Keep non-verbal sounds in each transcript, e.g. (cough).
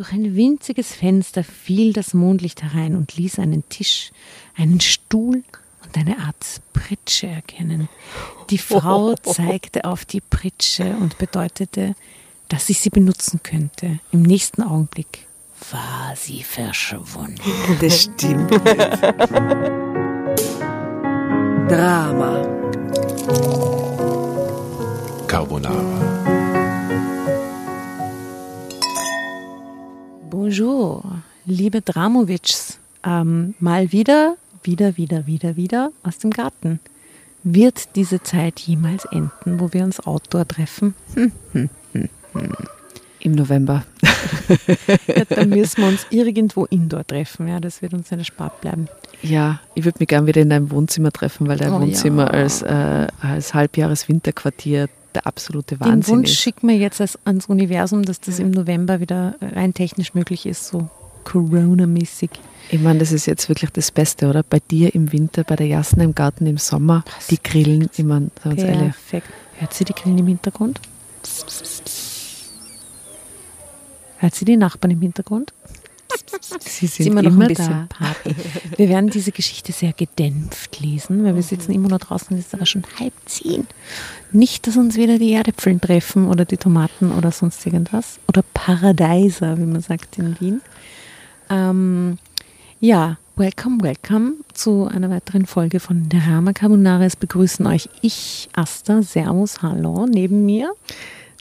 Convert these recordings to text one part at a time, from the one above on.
Durch ein winziges Fenster fiel das Mondlicht herein und ließ einen Tisch, einen Stuhl und eine Art Pritsche erkennen. Die Frau (laughs) zeigte auf die Pritsche und bedeutete, dass ich sie benutzen könnte. Im nächsten Augenblick war sie verschwunden. Das stimmt. Drama. Carbonara. Bonjour, liebe Dramovics. Ähm, mal wieder, wieder, wieder, wieder, wieder aus dem Garten. Wird diese Zeit jemals enden, wo wir uns outdoor treffen? Hm, hm, hm. Im November. (laughs) Ja, dann müssen wir uns irgendwo indoor treffen. Ja, das wird uns nicht erspart bleiben. Ja, ich würde mich gern wieder in deinem Wohnzimmer treffen, weil dein Oh Wohnzimmer ja. als, äh, als Halbjahres-Winterquartier der absolute Den Wahnsinn Wunsch ist. schicken wir jetzt ans Universum, dass das im November wieder rein technisch möglich ist, so Corona-mäßig. Ich meine, das ist jetzt wirklich das Beste, oder? Bei dir im Winter, bei der Jasna im Garten im Sommer, die Grillen, ich meine, sagen uns ehrlich. Perfekt. Hört sie die Grillen im Hintergrund? Hört sie die Nachbarn im Hintergrund? Sie sind immer immer, noch ein bisschen da. Party. Wir werden diese Geschichte sehr gedämpft lesen, weil wir sitzen immer noch draußen, es ist aber schon halb zehn. Nicht, dass uns wieder die Erdäpfeln treffen oder die Tomaten oder sonst irgendwas. Oder Paradeiser, wie man sagt in Wien. Ähm, ja, welcome, welcome zu einer weiteren Folge von Drama Carbonara. Es begrüßen euch ich, Asta, Servus, hallo, neben mir.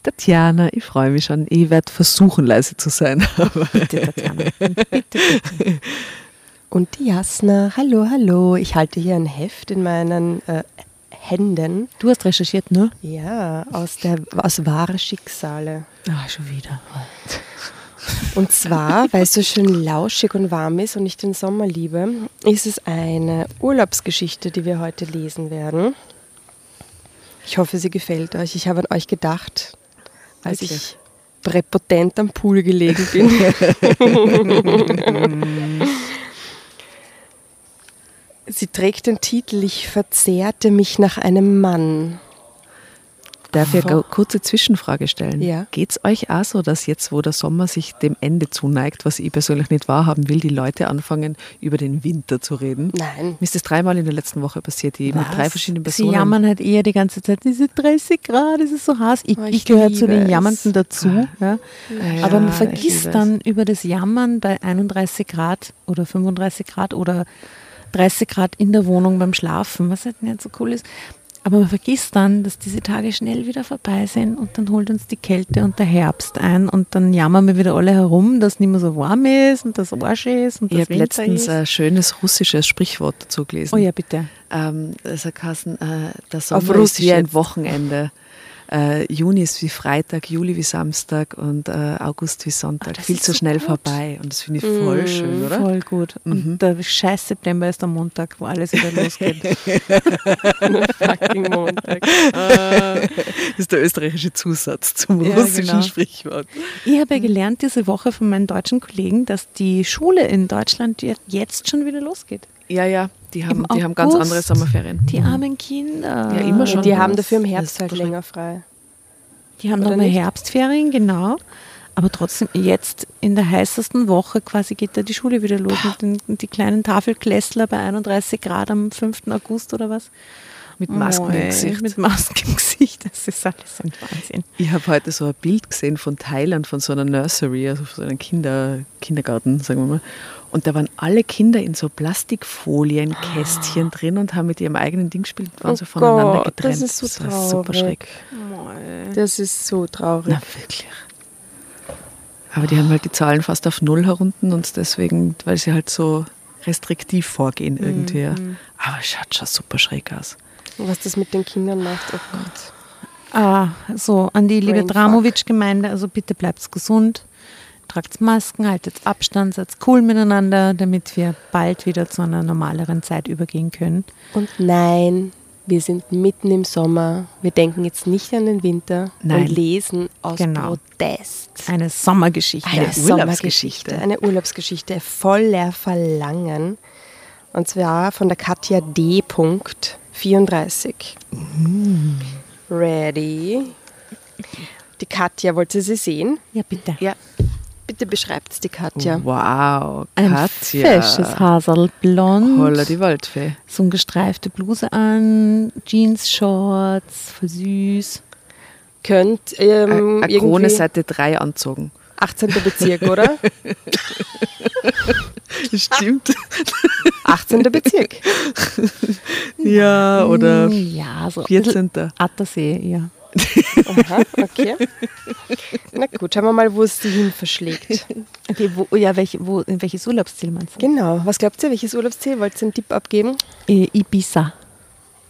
Tatjana, ich freue mich schon. Ich werde versuchen, leise zu sein. (laughs) Bitte, Tatjana. Bitte, bitte. Und die Jasna, hallo, hallo. Ich halte hier ein Heft in meinen äh, Händen. Du hast recherchiert, ne? Ja, aus, der, aus wahre Schicksale. Ah, schon wieder. Und zwar, weil es so schön lauschig und warm ist und ich den Sommer liebe, ist es eine Urlaubsgeschichte, die wir heute lesen werden. Ich hoffe, sie gefällt euch. Ich habe an euch gedacht, als Wirklich? ich präpotent am Pool gelegen bin. (laughs) Sie trägt den Titel Ich verzehrte mich nach einem Mann. Darf ich eine kurze Zwischenfrage stellen? Ja. Geht es euch auch so, dass jetzt, wo der Sommer sich dem Ende zuneigt, was ich persönlich nicht wahrhaben will, die Leute anfangen, über den Winter zu reden? Nein. Mir ist das dreimal in der letzten Woche passiert, die mit drei verschiedenen Sie Personen. jammern halt eher die ganze Zeit, diese 30 Grad, es ist so heiß. Ich, Oh, ich ich gehöre zu den. Jammernden dazu. Ja. Ja, Aber man ich vergisst dann über das Jammern bei 31 Grad oder 35 Grad oder 30 Grad in der Wohnung beim Schlafen, was halt nicht so cool ist. Aber man vergisst dann, dass diese Tage schnell wieder vorbei sind und dann holt uns die Kälte und der Herbst ein und dann jammern wir wieder alle herum, dass es nicht mehr so warm ist und das Arsch ist und Ich das habe Winter letztens ist. ein schönes russisches Sprichwort dazu gelesen. Oh ja, bitte. Ähm, das hat geheißen, äh, der Auf Sommer ist Russisch wie ein. Wochenende. Äh, Juni ist wie Freitag, Juli wie Samstag und äh, August wie Sonntag. Ah, das Viel zu so schnell gut. vorbei. Und das finde ich voll schön, oder? Voll gut. Und der scheiß September ist der Montag, wo alles wieder losgeht. (laughs) (laughs) Fucking Montag. Das ist der österreichische Zusatz zum Ja, russischen genau. Sprichwort. Ich habe ja gelernt diese Woche von meinen deutschen Kollegen, dass die Schule in Deutschland je- jetzt schon wieder losgeht. Ja, ja, die haben, Im die haben ganz andere Sommerferien. Die armen Kinder. Ja, immer schon. Die haben dafür im Herbst halt länger frei. Die haben nochmal? Herbstferien, genau. Aber trotzdem, jetzt in der heißesten Woche quasi geht da die Schule wieder los den, und die kleinen Tafelklässler bei 31 Grad am 5. August oder was. Mit Masken im Mei, Gesicht. Mit Masken im Gesicht, das ist alles ein Wahnsinn. Ich habe heute so ein Bild gesehen von Thailand, von so einer Nursery, also von so einem Kinder, Kindergarten, sagen wir mal. Und da waren alle Kinder in so Plastikfolienkästchen drin und haben mit ihrem eigenen Ding gespielt und waren Oh so voneinander Gott, getrennt. das ist so war super traurig. schräg. Das ist so traurig. Na, wirklich. Aber die haben halt die Zahlen fast auf Null herunten und deswegen, weil sie halt so restriktiv vorgehen irgendwie. ja. Aber es schaut schon super schräg aus. Was das mit den Kindern macht, oh Gott. Ah, so, an die liebe. Dramovic-Gemeinde, also bitte bleibt gesund, tragt Masken, haltet Abstand, seid cool miteinander, damit wir bald wieder zu einer normaleren Zeit übergehen können. Und nein, wir sind mitten im Sommer. Wir denken jetzt nicht an den Winter Nein. und lesen aus Genau. Protest. Eine Sommergeschichte. Eine Urlaubsgeschichte. Eine Urlaubsgeschichte voller Verlangen. Und zwar von der Katja D. Punkt 34. Ready? Die Katja, wollte sie sehen? Ja, bitte. Ja. Bitte beschreibt es die Katja. Wow, Ein Katja. fesches Haserl, blond, Holla die Waldfee. so eine gestreifte Bluse an, Jeans, Shorts, voll süß. Könnt ähm, Eine Krone Seite 3 anzogen. 18. Bezirk, oder? (laughs) Stimmt. 18. Bezirk. ja, oder Mm, Ja, so ein 14. bisschen Attersee, ja. Aha, okay. Na gut, schauen wir mal, wo es sie hin verschlägt. Okay, wo, ja, welche, wo, in welches Urlaubsziel meinst du? Genau. Was glaubt ihr, welches Urlaubsziel? Wollt ihr einen Tipp abgeben? Äh, Ibiza.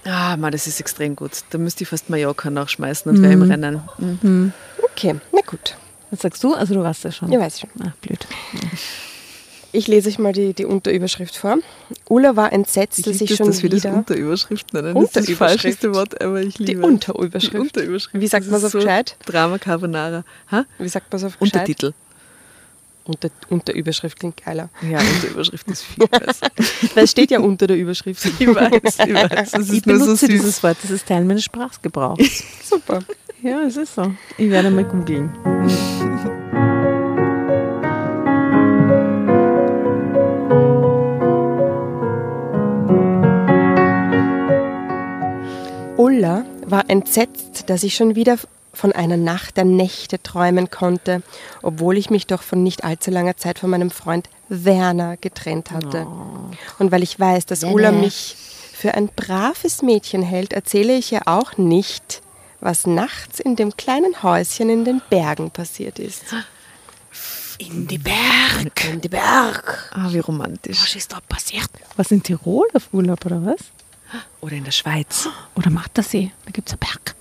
Ah, man, das ist extrem gut. Da müsste ich fast Mallorca nachschmeißen und wäre im Rennen. Mhm. Okay, na gut. Was sagst du? Also du weißt ja schon. Ja, weiß ich schon. Ach, blöd. Ich lese euch mal die, die Unterüberschrift vor. Ulla war entsetzt, dass ich das, schon dass wir das wieder... Unterüberschrift nennen. Das ist das falscheste Wort, aber ich Die liebe Unterüberschrift. Die Unterüberschrift. Wie sagt Das man's ist auf so gescheit? Drama Carbonara. Ha? Wie sagt man so auf gescheit? Untertitel. Unter, Unterüberschrift klingt geiler. Ja, Unterüberschrift ist viel (laughs) besser. Weil es steht ja unter der Überschrift. ich weiß, ich weiß. Das (laughs) Ich ist so benutze süß. dieses Wort, das ist Teil meines Sprachgebrauchs. (laughs) Super. ja, es ist so. Ich werde mal googeln. Ulla war entsetzt, dass ich schon wieder von einer Nacht der Nächte träumen konnte, obwohl ich mich doch von nicht allzu langer Zeit von meinem Freund Werner getrennt hatte. Und weil ich weiß, dass Ulla mich für ein braves Mädchen hält, erzähle ich ihr auch nicht, was nachts in dem kleinen Häuschen in den Bergen passiert ist. In die Berg. In die Berg. Ah, wie romantisch. ist da passiert? Was in Tirol auf Urlaub oder was? Oder in der Schweiz. Oder Mattersee? Da gibt es einen Berg.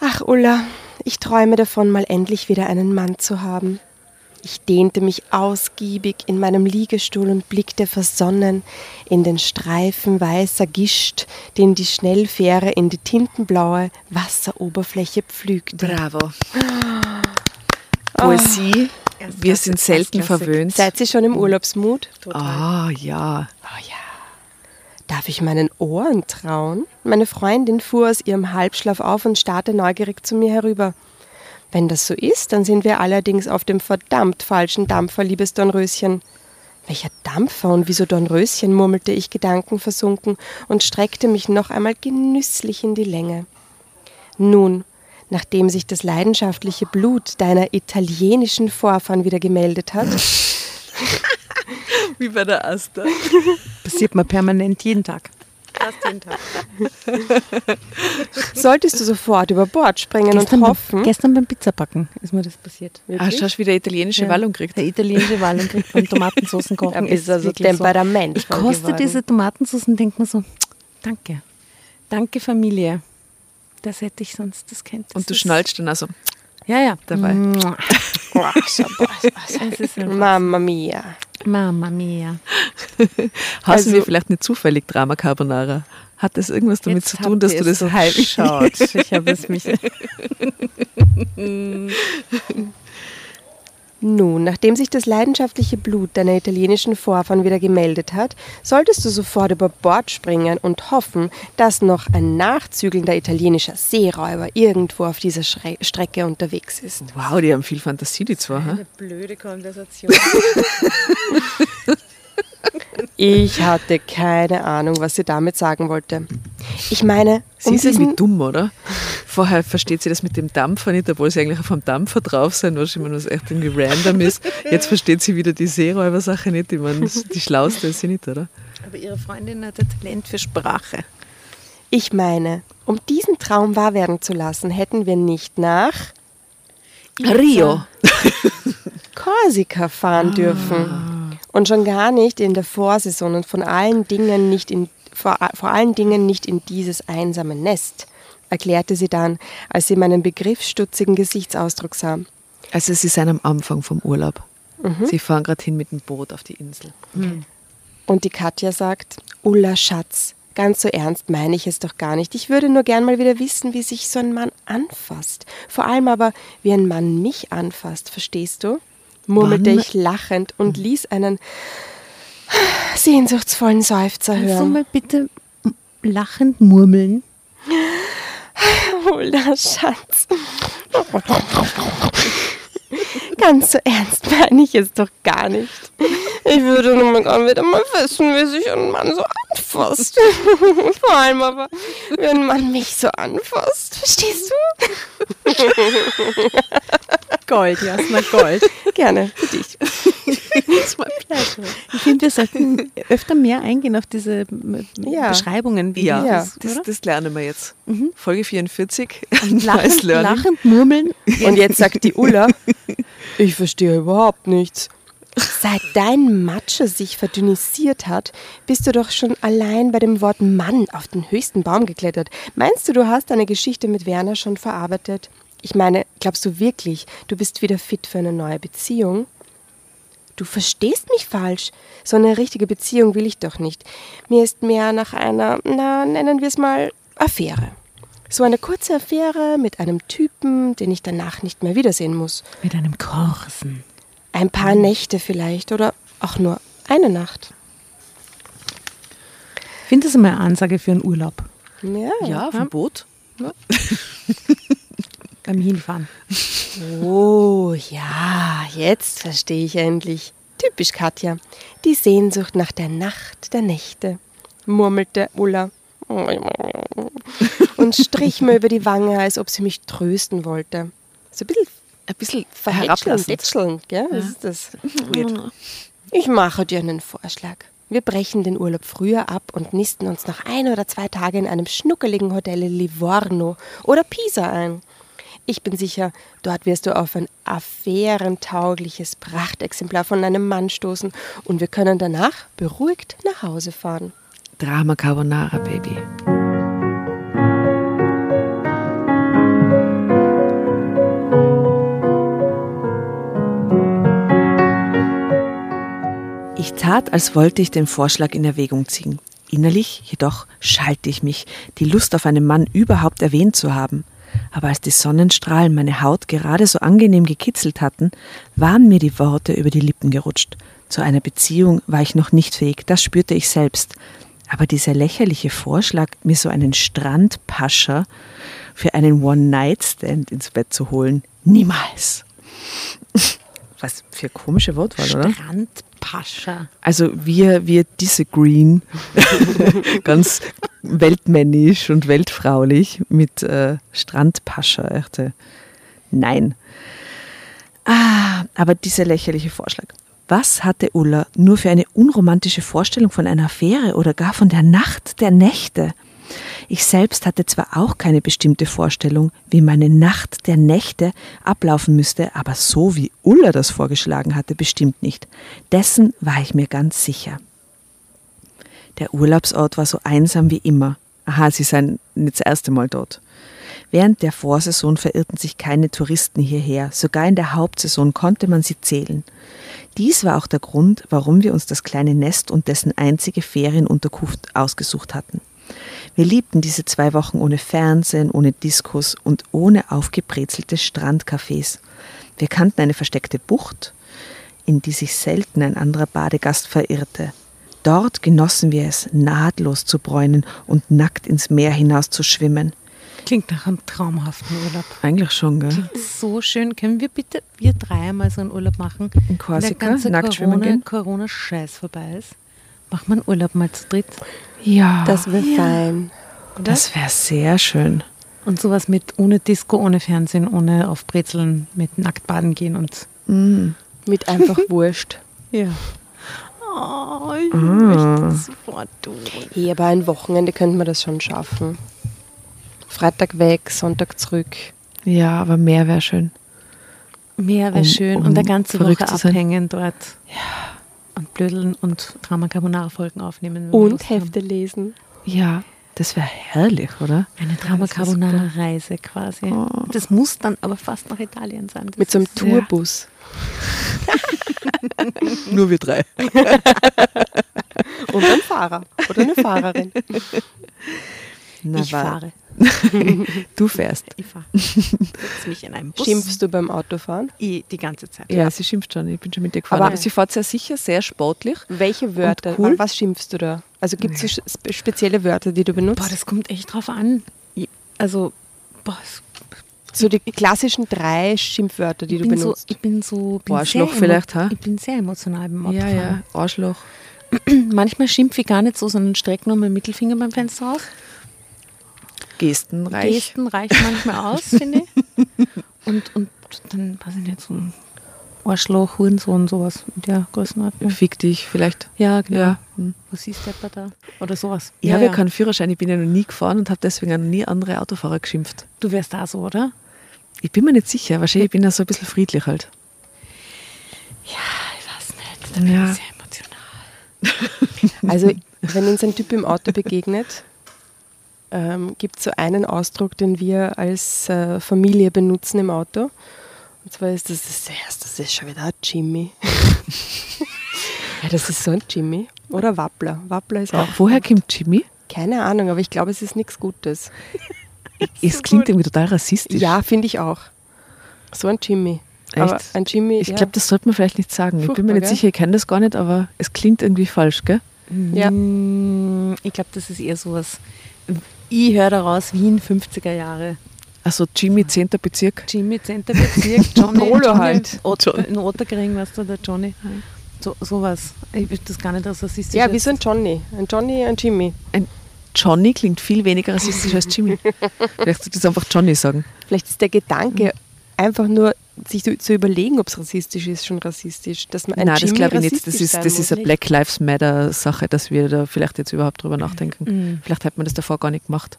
Ach, Ulla, ich träume davon, mal endlich wieder einen Mann zu haben. Ich dehnte mich ausgiebig in meinem Liegestuhl und blickte versonnen in den Streifen weißer Gischt, den die Schnellfähre in die tintenblaue Wasseroberfläche pflügte. Bravo. Poesie. Wir sind selten verwöhnt. Seid ihr schon im Urlaubsmut? Ah, ja. Oh ja. Darf ich meinen Ohren trauen? Meine Freundin fuhr aus ihrem Halbschlaf auf und starrte neugierig zu mir herüber. Wenn das so ist, dann sind wir allerdings auf dem verdammt falschen Dampfer, liebes Dornröschen. Welcher Dampfer und wieso Dornröschen, murmelte ich gedankenversunken und streckte mich noch einmal genüsslich in die Länge. Nun, nachdem sich das leidenschaftliche Blut deiner italienischen Vorfahren wieder gemeldet hat, (laughs) (laughs) Wie bei der Asta. (laughs) Passiert mir permanent jeden Tag. (laughs) solltest du sofort über Bord springen Gestern, und hoffen. beim, gestern beim Pizzabacken ist mir das passiert. Ah, schau, wie der italienische Wallung kriegt. Der italienische Wallung kriegt beim Tomatensoßen kochen. Ist also wirklich so. Temperament. Ich koste geworden. diese Tomatensauce und denke mir so, danke. Danke Familie. Das hätte ich sonst, das kennt das Und du schnallst dann also. Ja, ja. dabei. Also, (laughs) Mamma mia. Mamma mia. Hassen Also- wir vielleicht nicht zufällig Drama Carbonara? Hat das irgendwas damit Jetzt zu tun, dass du das so heimlich geschaut. Ich habe es mich. (laughs) (laughs) Nun, nachdem sich das leidenschaftliche Blut deiner italienischen Vorfahren wieder gemeldet hat, solltest du sofort über Bord springen und hoffen, dass noch ein nachzügelnder italienischer Seeräuber irgendwo auf dieser Schre Strecke unterwegs ist. Wow, die haben viel Fantasie, die zwei. Hm? blöde Konversation. (laughs) Ich hatte keine Ahnung, was sie damit sagen wollte. Ich meine, Sie um ist irgendwie dumm, oder? Vorher versteht sie das mit dem Dampfer nicht, obwohl sie eigentlich auf einem Dampfer drauf sein, was immer nur so echt irgendwie random ist. Jetzt versteht sie wieder die Seeräuber-Sache nicht. Ich meine, die schlauste ist sie nicht, oder? Aber ihre Freundin hat ein Talent für Sprache. ich meine, um diesen Traum wahr werden zu lassen, hätten wir nicht nach Rio. Korsika fahren dürfen. Und schon gar nicht in der Vorsaison und von allen Dingen nicht in, vor, vor allen Dingen nicht in dieses einsame Nest, erklärte sie dann, als sie meinen begriffsstutzigen Gesichtsausdruck sah. Also sie sind am Anfang vom Urlaub. Sie fahren gerade hin mit dem Boot auf die Insel. Und die Katja sagt, Ulla Schatz, ganz so ernst meine ich es doch gar nicht. Ich würde nur gern mal wieder wissen, wie sich so ein Mann anfasst. Vor allem aber, wie ein Mann mich anfasst, verstehst du? Murmelte Wann- ich lachend und ließ einen sehnsuchtsvollen Seufzer Kannst du hören. mal bitte lachend murmeln? (laughs) Ulla Schatz. (laughs) (laughs) Ganz so ernst meine ich es doch gar nicht. Ich würde nur mal gerne wieder mal wissen, wie sich ein Mann so anfasst. (laughs) Vor allem aber, wenn ein Mann mich so anfasst. Verstehst du? (laughs) Gold, Jasna, Gold. Gerne, für dich. Ich finde, wir sollten öfter mehr eingehen auf diese Ja. Beschreibungen. Wie Ja, Ja. das, das, das lernen wir jetzt. Folge 44. Und Neues lachend, Learning. lachend murmeln. Und jetzt sagt die Ulla, (laughs) ich verstehe überhaupt nichts. Seit dein Macho sich verdünnisiert hat, bist du doch schon allein bei dem Wort Mann auf den höchsten Baum geklettert. Meinst du, du hast deine Geschichte mit Werner schon verarbeitet? Ich meine, glaubst du wirklich, du bist wieder fit für eine neue Beziehung? Du verstehst mich falsch. So eine richtige Beziehung will ich doch nicht. Mir ist mehr nach einer, na, nennen wir es mal, Affäre. So eine kurze Affäre mit einem Typen, den ich danach nicht mehr wiedersehen muss. Mit einem Korsen. Ein paar Nächte vielleicht oder auch nur eine Nacht. Ich finde das immer eine Ansage für einen Urlaub. Ja. Ja, vom Boot. (laughs) Beim Hinfahren. Oh, ja, jetzt verstehe ich endlich. Typisch Katja. Die Sehnsucht nach der Nacht der Nächte, murmelte Ulla und strich mir über die Wange, als ob sie mich trösten wollte. So ein bisschen Ein bisschen verhätschelnd, herablassend. tätschelnd, gell? Das ist das. Weird. Ich mache dir einen Vorschlag. Wir brechen den Urlaub früher ab und nisten uns noch ein oder zwei Tage in einem schnuckeligen Hotel in Livorno oder Pisa ein. Ich bin sicher, dort wirst du auf ein affärentaugliches Prachtexemplar von einem Mann stoßen und wir können danach beruhigt nach Hause fahren. Drama Carbonara, Baby. Ich tat, als wollte ich den Vorschlag in Erwägung ziehen. Innerlich jedoch schalte ich mich, die Lust auf einen Mann überhaupt erwähnt zu haben. Aber als die Sonnenstrahlen meine Haut gerade so angenehm gekitzelt hatten, waren mir die Worte über die Lippen gerutscht. Zu einer Beziehung war ich noch nicht fähig, das spürte ich selbst. Aber dieser lächerliche Vorschlag, mir so einen Strandpascher für einen One-Night-Stand ins Bett zu holen, niemals. (laughs) Was für komische Wortwahl, oder? Strandpascha. Also wir, wir disagreeen (laughs) ganz weltmännisch und weltfraulich mit äh, Strandpascha. Echte. Nein. Ah, aber dieser lächerliche Vorschlag. Was hatte Ulla nur für eine unromantische Vorstellung von einer Affäre oder gar von der Nacht der Nächte? Ich selbst hatte zwar auch keine bestimmte Vorstellung, wie meine Nacht der Nächte ablaufen müsste, aber so wie Ulla das vorgeschlagen hatte, bestimmt nicht. Dessen war ich mir ganz sicher. Der Urlaubsort war so einsam wie immer. Aha, sie seien nicht das erste Mal dort. Während der Vorsaison verirrten sich keine Touristen hierher, sogar in der Hauptsaison konnte man sie zählen. Dies war auch der Grund, warum wir uns das kleine Nest und dessen einzige Ferienunterkunft ausgesucht hatten. Wir liebten diese zwei Wochen ohne Fernsehen, ohne Diskos und ohne aufgebrezelte Strandcafés. Wir kannten eine versteckte Bucht, in die sich selten ein anderer Badegast verirrte. Dort genossen wir es, nahtlos zu bräunen und nackt ins Meer hinaus zu schwimmen. Klingt nach einem traumhaften Urlaub. Eigentlich schon, gell? So schön. Können wir bitte, wir drei mal so einen Urlaub machen? In Korsika, Wenn der nackt schwimmen Corona, gehen? Corona-Scheiß vorbei ist. Machen wir einen Urlaub mal zu dritt. Ja, Das wäre fein. das wäre sehr schön. Und sowas mit ohne Disco, ohne Fernsehen, ohne auf Brezeln, mit nackt baden gehen und. Mit einfach (laughs) Wurscht. Ja. Oh, ich möchte das sofort tun. Hey, aber ein Wochenende könnte man das schon schaffen. Freitag weg, Sonntag zurück. Ja, aber mehr wäre schön. Mehr wäre Um- schön. um und eine ganze verrückt Woche abhängen dort. Ja. Und blödeln und Drama Carbonara Folgen aufnehmen. Und Lust haben. Hefte lesen. Ja, das wäre herrlich, oder? Eine Drama Carbonara Reise quasi. Das muss dann aber fast nach Italien sein. Das Mit so einem Tourbus. (laughs) Nur wir drei. (laughs) Und ein Fahrer oder eine Fahrerin. Na, Ich fahre. Du fährst. Ich fahre. Mich in einen Bus. Schimpfst du beim Autofahren? Ich, die ganze Zeit. Ja, sie schimpft schon. Ich bin schon mit dir gefahren. Aber- Aber sie fährt sehr sicher, sehr sportlich. Welche Wörter? cool? Was schimpfst du da? Also gibt es so spe- spezielle Wörter, die du benutzt? Boah, das kommt echt drauf an. Also, boah, so die klassischen drei Schimpfwörter, die ich du bin so, benutzt. ich bin so bin Arschloch vielleicht, ha? Ich bin sehr emotional beim Ja, Autofahren. ja, Arschloch. (clears throat) Manchmal schimpfe ich gar nicht so, sondern strecke nur meinen Mittelfinger beim Fenster aus. Gestenreich. Gesten reichen manchmal aus, finde ich. (laughs) Und, und dann, ich nicht, so ein Arschloch, Hurensohn, sowas in der Größenordnung. Fick dich vielleicht. Ja, genau. Ja. Hm. Was ist der da? Oder sowas. Ich habe ja keinen Führerschein, ich bin ja noch nie gefahren und habe deswegen auch noch nie andere Autofahrer geschimpft. Du wärst da so, oder? Ich bin mir nicht sicher, wahrscheinlich bin ich so ein bisschen friedlich halt. Ja, ich weiß nicht. Da bin Ja. ich sehr emotional. (laughs) Also, wenn uns ein Typ im Auto begegnet, ähm, gibt es so einen Ausdruck, den wir als äh, Familie benutzen im Auto. Und zwar ist das, das, ist- das ist schon wieder ein Jimmy. (laughs) ja, das ist so ein Jimmy. Oder Wappler. Wappler ist auch. Woher kommt Jimmy? Keine Ahnung, aber ich glaube, es ist nichts Gutes. (laughs) Es klingt irgendwie total rassistisch. Ja, finde ich auch. So ein Jimmy. Aber Echt? ein Jimmy, Ich ja. glaube, das sollte man vielleicht nicht sagen. ich bin mir Furchtbar, nicht gell? sicher, ich kenne das gar nicht, aber es klingt irgendwie falsch, gell? Ja. Mm, Ich glaube, das ist eher sowas. Ich höre daraus Wien 50er Jahre. Also Jimmy, 10. Bezirk. Jimmy, 10. Bezirk, (laughs) Johnny, Polo Johnny halt. Ot, in Otterkring, weißt du, der Johnny. So, sowas. Ich will das gar nicht als rassistisch. ja, so ein Johnny. Ein Johnny, ein Jimmy. Ein Johnny klingt viel weniger rassistisch als Jimmy. (laughs) Vielleicht sollte ich einfach Johnny sagen. Vielleicht ist der Gedanke, einfach nur sich zu, zu überlegen, ob es rassistisch ist, schon rassistisch. Dass man ein Nein, das Jimmy glaube ich nicht. Das ist, das ist eine Black Lives Matter Sache, dass wir da vielleicht jetzt überhaupt drüber nachdenken. Mhm. Vielleicht hätte man das davor gar nicht gemacht.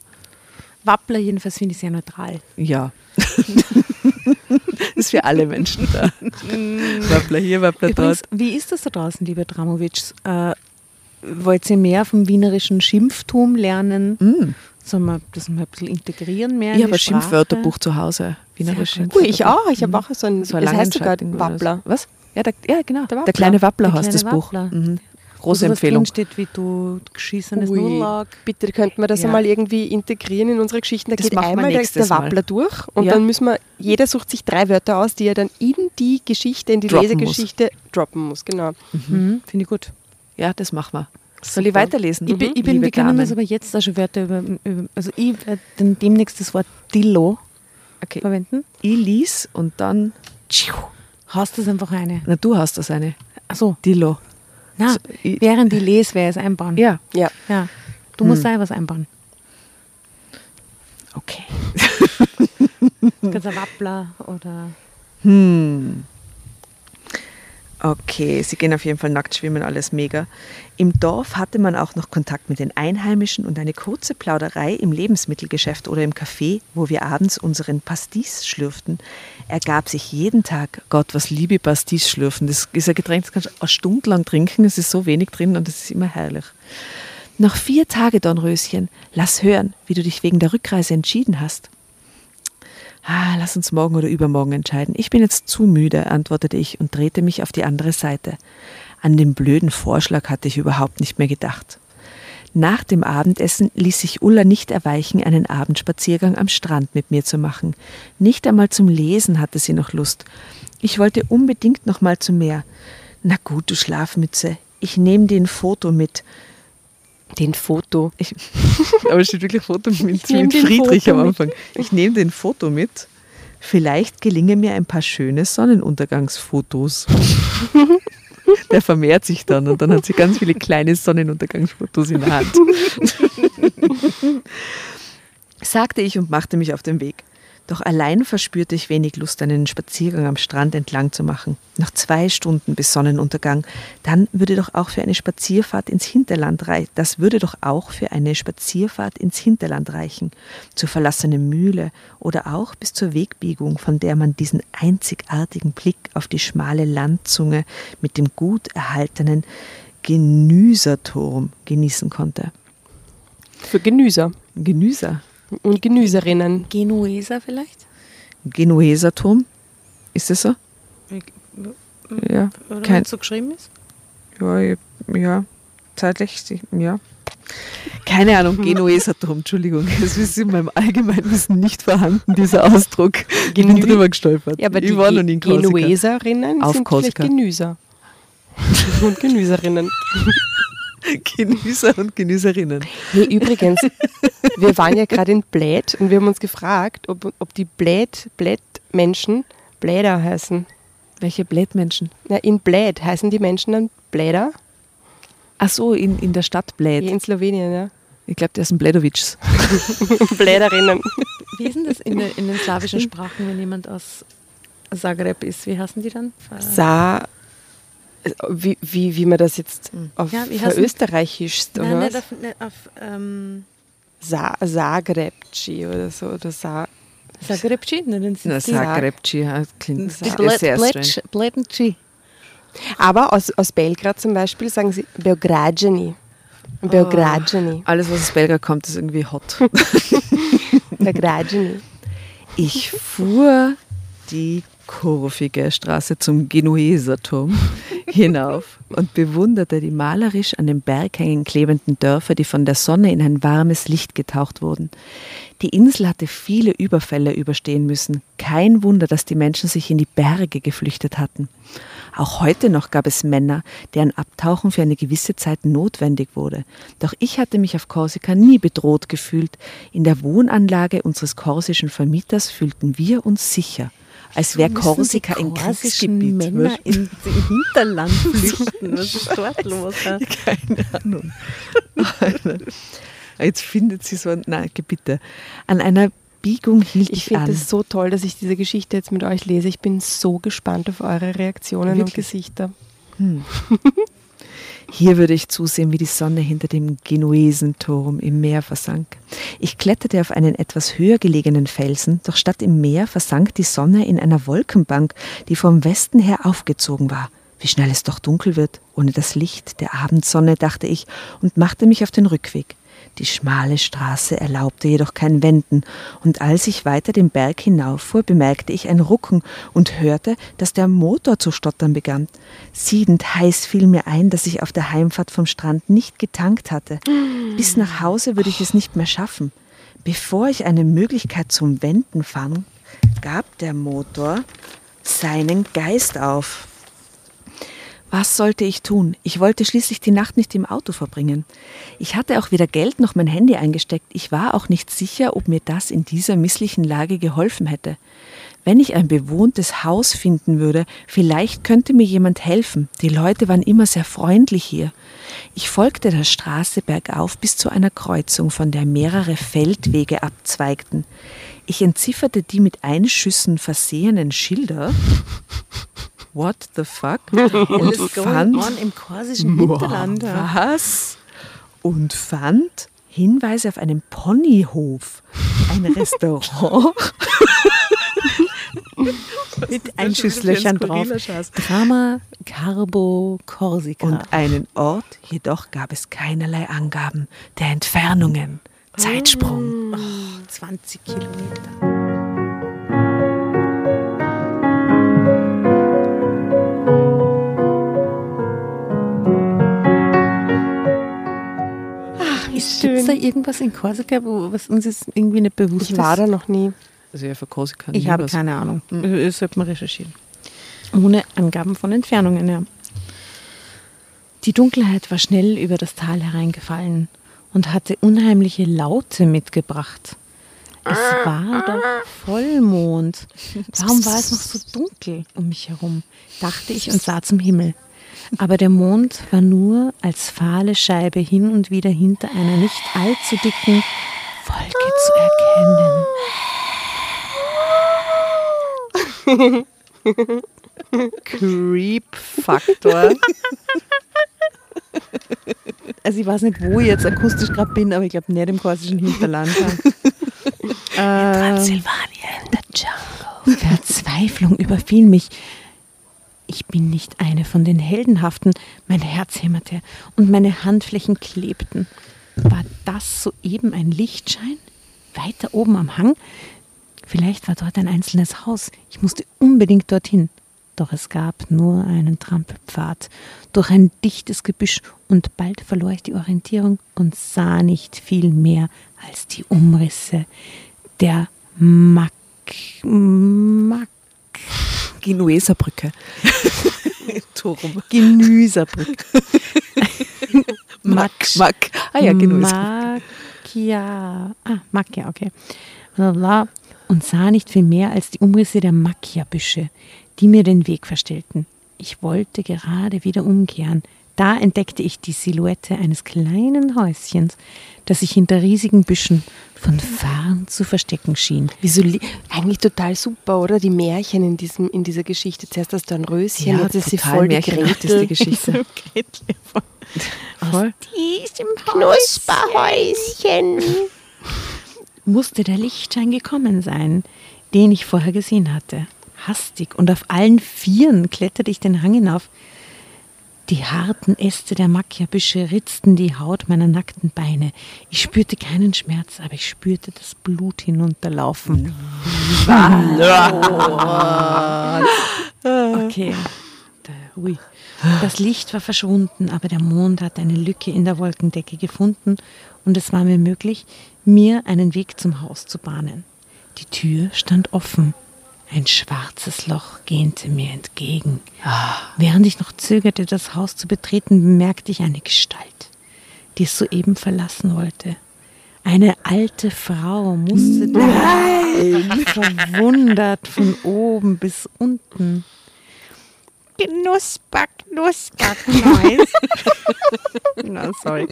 Wappler jedenfalls finde ich sehr neutral. Ja. das (laughs) ist für alle Menschen da. Wappler hier, Wappler Übrigens, dort. wie ist das da draußen, lieber Dramovic? Äh, wollt ihr mehr vom wienerischen Schimpftum lernen? Mm. Sollen wir das mal ein bisschen integrieren mehr? in Ich habe ein? Schimpfwörterbuch zu Hause. Wienerisch. Ui, ich auch. Ich habe auch so ein, Mhm. So es heißt sogar Wappler. so. Was? Ja, der, ja genau. Der Der, Wappler. kleine Wappler Der heißt das Buch. Wappler. Mhm. Große sowas Empfehlung. drinsteht, wie du geschissenes Nudellag. bitte könnten wir das Ja. einmal irgendwie integrieren in unsere Geschichten. Da Das geht einmal der, der Mal. Wappler durch und Ja. dann müssen wir, jeder sucht sich drei Wörter aus, die er dann in die Geschichte, in die Droppen Lesegeschichte droppen muss. Genau. Mhm. Finde ich gut. Ja, das machen wir. Soll ich weiterlesen? Ich bin, ich bin, wir können das aber jetzt auch schon Wörter über, über also ich werde dann demnächst das Wort Dillo Okay. verwenden. Ich lies und dann. Haust das einfach eine. Na, du hast das eine. Achso, Dillo. na, So, ich- während die lese, werde ich es einbauen. Ja. Ja. ja. Du musst da was einbauen. Okay. (laughs) Du kannst ein Wappler oder Hm. Okay, sie gehen auf jeden Fall nackt schwimmen, alles mega. Im Dorf hatte man auch noch Kontakt mit den Einheimischen und eine kurze Plauderei im Lebensmittelgeschäft oder im Café, wo wir abends unseren Pastis schlürften, ergab sich jeden Tag, Gott, was liebe Pastis schlürfen. Das ist ein Getränk, das kannst du eine Stunde lang trinken, es ist so wenig drin und es ist immer herrlich. Noch vier Tage, Dornröschen, lass hören, wie du dich wegen der Rückreise entschieden hast. Ah, lass uns morgen oder übermorgen entscheiden. Ich bin jetzt zu müde, antwortete ich und drehte mich auf die andere Seite. An den blöden Vorschlag hatte ich überhaupt nicht mehr gedacht. Nach dem Abendessen ließ sich Ulla nicht erweichen, einen Abendspaziergang am Strand mit mir zu machen. Nicht einmal zum Lesen hatte sie noch Lust. Ich wollte unbedingt noch mal zum Meer. Na gut, du Schlafmütze, ich nehme dir ein Foto mit. Den Foto. Ich, (laughs) aber es steht wirklich Foto mit, mit Friedrich Foto am mit. Anfang. Ich nehme den Foto mit. Vielleicht gelingen mir ein paar schöne Sonnenuntergangsfotos. (laughs) Der vermehrt sich dann und dann hat sie ganz viele kleine Sonnenuntergangsfotos in der Hand. (laughs) sagte ich und machte mich auf den Weg. Doch allein verspürte ich wenig Lust, einen Spaziergang am Strand entlang zu machen. Noch zwei Stunden bis Sonnenuntergang. Dann würde doch auch für eine Spazierfahrt ins Hinterland reichen. Das würde doch auch für eine Spazierfahrt ins Hinterland reichen. Zur verlassenen Mühle oder auch bis zur Wegbiegung, von der man diesen einzigartigen Blick auf die schmale Landzunge mit dem gut erhaltenen Genüserturm genießen konnte. Für Genüser Genüser. Und Genüserinnen. Genueser vielleicht? Genueser Turm. Ist das so? Ja, Oder Kein- so geschrieben ist? ja, ich- ja, zeitlich, ja. Keine Ahnung, Genueser Turm, Entschuldigung. Es ist in meinem Allgemeinwissen nicht vorhanden, dieser Ausdruck. Ich bin Genü- drüber gestolpert. Ja, aber ich die war noch nie in Korsika. Genueserinnen Auf sind Korsika. vielleicht Genüser. (laughs) und Genüserinnen. Genüser und Genüserinnen. Hey, übrigens, wir waren ja gerade in Bled und wir haben uns gefragt, ob, ob die Bled, Bled-Menschen Bläder heißen. Welche Blätmenschen? Na, in Bled heißen die Menschen dann Bläder? Ach so, in, in der Stadt Bled. In Slowenien, ja. Ich glaube, der ist ein Bledovics. (laughs) Bläderinnen. Wie ist denn das in, den- in den slawischen Sprachen, wenn jemand aus Zagreb ist? Wie heißen die dann? Sa, wie, wie, wie man das jetzt auf Ja, verösterreichisch oder Nein, was? nicht auf, nicht auf ähm, Sa Zagrebci oder so. Oder Sa Zagrebci? Nein, dann sind Na, Zagrebci ja, klingt Die sehr, strange. Aber aus, aus Belgrad zum Beispiel sagen sie Beogradzeni. Beogradzeni. Alles, was aus Belgrad kommt, ist irgendwie hot. (laughs) Beogradzeni. Ich fuhr die kurvige Straße zum Genueserturm hinauf und bewunderte die malerisch an den Berghängen klebenden Dörfer, die von der Sonne in ein warmes Licht getaucht wurden. Die Insel hatte viele Überfälle überstehen müssen. Kein Wunder, dass die Menschen sich in die Berge geflüchtet hatten. Auch heute noch gab es Männer, deren Abtauchen für eine gewisse Zeit notwendig wurde. Doch ich hatte mich auf Korsika nie bedroht gefühlt. In der Wohnanlage unseres korsischen Vermieters fühlten wir uns sicher, als wäre Korsika ein Kriegsgebiet. Männer ins Hinterland (laughs) flüchten. Was ist dort los? ja? (laughs) Keine Ahnung. Jetzt findet sie so ein, nein, bitte. An einer Biegung hielt Ich ich, finde an. es so toll, dass ich diese Geschichte jetzt mit euch lese. Ich bin so gespannt auf eure Reaktionen und Wirklich? Gesichter. (laughs) Hier würde ich zusehen, wie die Sonne hinter dem Genuesenturm im Meer versank. Ich kletterte auf einen etwas höher gelegenen Felsen, doch statt im Meer versank die Sonne in einer Wolkenbank, die vom Westen her aufgezogen war. Wie schnell es doch dunkel wird, ohne das Licht der Abendsonne, dachte ich, und machte mich auf den Rückweg. Die schmale Straße erlaubte jedoch kein Wenden, und als ich weiter den Berg hinauffuhr, bemerkte ich ein Rucken und hörte, dass der Motor zu stottern begann. Siedend heiß fiel mir ein, dass ich auf der Heimfahrt vom Strand nicht getankt hatte. Bis nach Hause würde ich es nicht mehr schaffen. Bevor ich eine Möglichkeit zum Wenden fand, gab der Motor seinen Geist auf. Was sollte ich tun? Ich wollte schließlich die Nacht nicht im Auto verbringen. Ich hatte auch weder Geld noch mein Handy eingesteckt. Ich war auch nicht sicher, ob mir das in dieser misslichen Lage geholfen hätte. Wenn ich ein bewohntes Haus finden würde, vielleicht könnte mir jemand helfen. Die Leute waren immer sehr freundlich hier. Ich folgte der Straße bergauf bis zu einer Kreuzung, von der mehrere Feldwege abzweigten. Ich entzifferte die mit Einschüssen versehenen Schilder. What the fuck? Und fand, im korsischen Hinterland. was? Und fand Hinweise auf einen Ponyhof, ein (laughs) Restaurant Mit Einschusslöchern drauf. Drama Carbo Corsica. und einen Ort, jedoch gab es keinerlei Angaben der Entfernungen. Zeitsprung. 20 Kilometer. Ist schön. da irgendwas in Korsika, wo, was uns jetzt irgendwie nicht bewusst Ich war ist? da noch nie. Also ja, für Korsika Ich habe was. keine Ahnung. Das sollte man recherchieren. Ohne Angaben von Entfernungen, ja. Die Dunkelheit war schnell über das Tal hereingefallen und hatte unheimliche Laute mitgebracht. Es war doch Vollmond. (laughs) Warum war es noch so dunkel um mich herum? dachte ich und sah zum Himmel. Aber der Mond war nur als fahle Scheibe hin und wieder hinter einer nicht allzu dicken Wolke zu erkennen. Creep-Faktor. Also ich weiß nicht, wo ich jetzt akustisch gerade bin, aber ich glaube nicht im korsischen Hinterland. (laughs) Transsilvanien, the jungle. Verzweiflung überfiel mich. Ich bin nicht eine von den Heldenhaften. Mein Herz hämmerte und meine Handflächen klebten. War das soeben ein Lichtschein? Weiter oben am Hang? Vielleicht war dort ein einzelnes Haus. Ich musste unbedingt dorthin. Doch es gab nur einen Trampelpfad durch ein dichtes Gebüsch und bald verlor ich die Orientierung und sah nicht viel mehr als die Umrisse der Mack. Mack. Genueserbrücke. (laughs) Turm. Genüserbrücke. (laughs) Mack. Mack. Ah ja, Genueserbrücke. Macchia. Ah, Macchia, okay. Und sah nicht viel mehr als die Umrisse der Macchia-Büsche, die mir den Weg verstellten. Ich wollte gerade wieder umkehren. Da entdeckte ich die Silhouette eines kleinen Häuschens, das sich hinter riesigen Büschen von fern zu verstecken schien. Wieso li- eigentlich total super, oder? Die Märchen in, diesem, in dieser Geschichte. Zuerst hast du ein Röschen, jetzt ist sie voll die Geschichte. (laughs) (laughs) Voll. Diesem Knusperhäuschen. (laughs) musste der Lichtschein gekommen sein, den ich vorher gesehen hatte. Hastig und auf allen Vieren kletterte ich den Hang hinauf. Die harten Äste der Macchia-Büsche ritzten die Haut meiner nackten Beine. Ich spürte keinen Schmerz, aber ich spürte das Blut hinunterlaufen. Okay. Ui. Das Licht war verschwunden, aber der Mond hatte eine Lücke in der Wolkendecke gefunden und es war mir möglich, mir einen Weg zum Haus zu bahnen. Die Tür stand offen. Ein schwarzes Loch gähnte mir entgegen. Während ich noch zögerte, das Haus zu betreten, bemerkte ich eine Gestalt, die es soeben verlassen wollte. Eine alte Frau musterte verwundert von oben bis unten. Knusper, knusper, Knäus. (laughs) Na, sorry.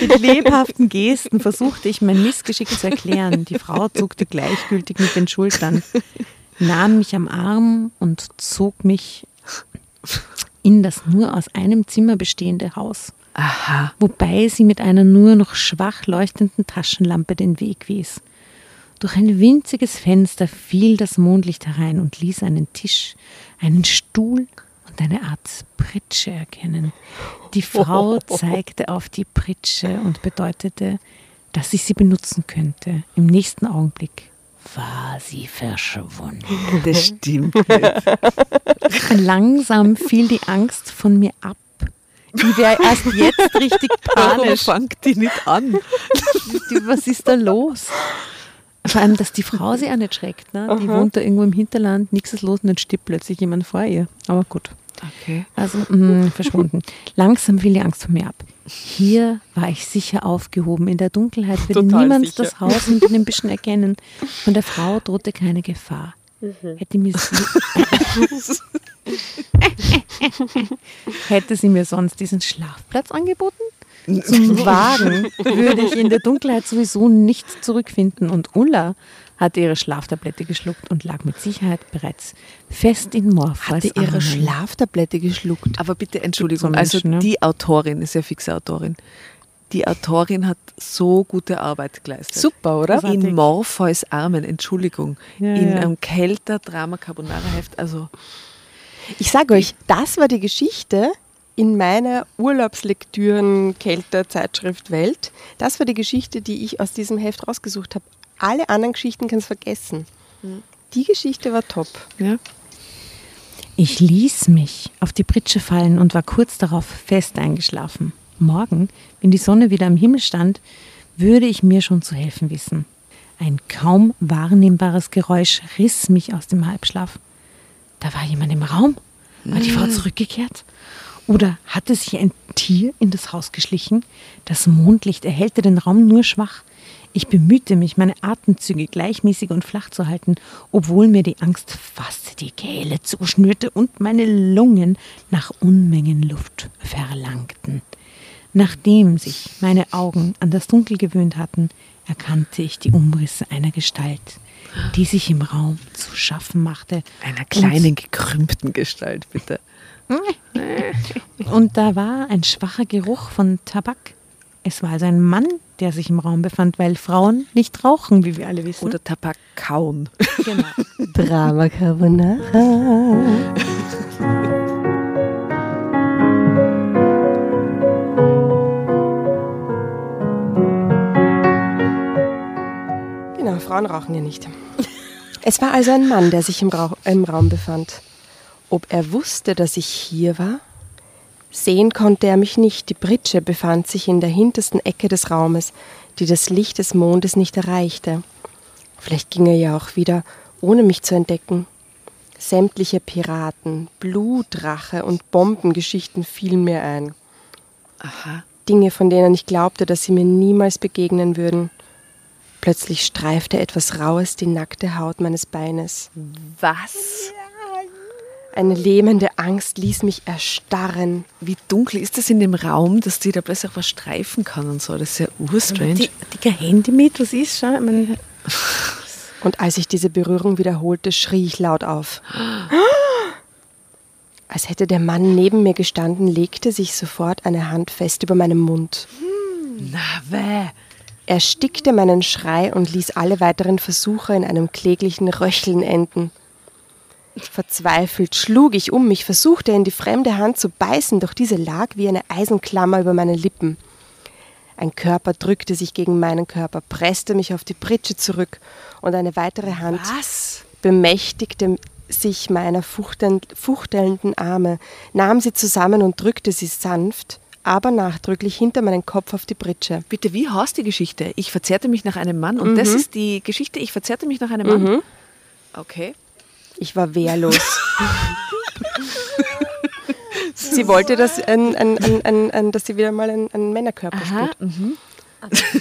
Mit lebhaften Gesten versuchte ich mein Missgeschick zu erklären. Die Frau zuckte gleichgültig mit den Schultern, nahm mich am Arm und zog mich in das nur aus einem Zimmer bestehende Haus, Aha. wobei sie mit einer nur noch schwach leuchtenden Taschenlampe den Weg wies. Durch ein winziges Fenster fiel das Mondlicht herein und ließ einen Tisch, einen Stuhl und eine Art Pritsche erkennen. Die Frau (laughs) zeigte auf die Pritsche und bedeutete, dass ich sie benutzen könnte. Im nächsten Augenblick war sie verschwunden. (laughs) Das stimmt. Langsam fiel die Angst von mir ab. Ich wäre erst jetzt richtig (laughs) Warum panisch. fangt die nicht an? Was ist da los? Vor allem, dass die Frau sie auch nicht schreckt. Ne? Die wohnt da irgendwo im Hinterland, nichts ist los und dann stirbt plötzlich jemand vor ihr. Aber gut. Okay. Also mh, (laughs) verschwunden. Langsam fiel die Angst von mir ab. Hier war ich sicher aufgehoben. In der Dunkelheit würde Total niemand sicher. das Haus hinter den Büschen erkennen. Von der Frau drohte keine Gefahr. Hätte, mir sie, (laughs) hätte sie mir sonst diesen Schlafplatz angeboten? Zum Wagen würde ich in der Dunkelheit sowieso nichts zurückfinden. Und Ulla hatte ihre Schlaftablette geschluckt und lag mit Sicherheit bereits fest in Morpheus Hatte ihre Armen. Schlaftablette geschluckt. Aber bitte Entschuldigung, so also Menschen, ne? die Autorin ist ja fixe Autorin. Die Autorin hat so gute Arbeit geleistet. Super, oder? Großartig. In Morpheus Armen, Entschuldigung. Ja, in ja. einem Kelter Drama Carbonara Heft. Also Ich sage euch, das war die Geschichte in meiner Urlaubslektüren-Kelter-Zeitschrift Welt. Das war die Geschichte, die ich aus diesem Heft rausgesucht habe. Alle anderen Geschichten kannst du vergessen. Die Geschichte war top. ja. Ich ließ mich auf die Pritsche fallen und war kurz darauf fest eingeschlafen. Morgen, wenn die Sonne wieder am Himmel stand, würde ich mir schon zu helfen wissen. Ein kaum wahrnehmbares Geräusch riss mich aus dem Halbschlaf. Da war jemand im Raum. War die Frau zurückgekehrt? Oder hatte sich ein Tier in das Haus geschlichen? Das Mondlicht erhellte den Raum nur schwach. Ich bemühte mich, meine Atemzüge gleichmäßig und flach zu halten, obwohl mir die Angst fast die Kehle zuschnürte und meine Lungen nach Unmengen Luft verlangten. Nachdem sich meine Augen an das Dunkel gewöhnt hatten, erkannte ich die Umrisse einer Gestalt, die sich im Raum zu schaffen machte. Einer kleinen, gekrümmten Gestalt, bitte. (laughs) Und da war ein schwacher Geruch von Tabak. Es war also ein Mann, der sich im Raum befand, weil Frauen nicht rauchen, wie wir alle wissen. Oder Tabak kauen. genau. (laughs) Drama Carbonara. Genau, Frauen rauchen ja nicht. (laughs) Es war also ein Mann, der sich im, Rauch, im Raum befand. Ob er wusste, dass ich hier war? Sehen konnte er mich nicht. Die Pritsche befand sich in der hintersten Ecke des Raumes, die das Licht des Mondes nicht erreichte. Vielleicht ging er ja auch wieder, ohne mich zu entdecken. Sämtliche Piraten, Blutrache und Bombengeschichten fielen mir ein. Aha. Dinge, von denen ich glaubte, dass sie mir niemals begegnen würden. Plötzlich streifte etwas Raues die nackte Haut meines Beines. Was? Eine lähmende Angst ließ mich erstarren. Wie dunkel ist das in dem Raum, dass die da plötzlich was streifen kann und so? Das ist ja urstrange. Die, die Handy mit, was ist? Meine, Und als ich diese Berührung wiederholte, schrie ich laut auf. (gasps) Als hätte der Mann neben mir gestanden, legte sich sofort eine Hand fest über meinem Mund. Na, weh. Er stickte meinen Schrei und ließ alle weiteren Versuche in einem kläglichen Röcheln enden. Verzweifelt schlug ich um mich, versuchte in die fremde Hand zu beißen, doch diese lag wie eine Eisenklammer über meine Lippen. Ein Körper drückte sich gegen meinen Körper, presste mich auf die Pritsche zurück und eine weitere Hand Was? bemächtigte sich meiner fuchteln- fuchtelnden Arme, nahm sie zusammen und drückte sie sanft, aber nachdrücklich hinter meinen Kopf auf die Pritsche. Bitte, wie heißt die Geschichte? Ich verzehrte mich nach einem Mann und das ist die Geschichte, ich verzehrte mich nach einem Mann. Okay. Ich war wehrlos. (laughs) sie wollte, dass, ein, ein, ein, ein, ein, dass sie wieder mal einen, einen Männerkörper spielt.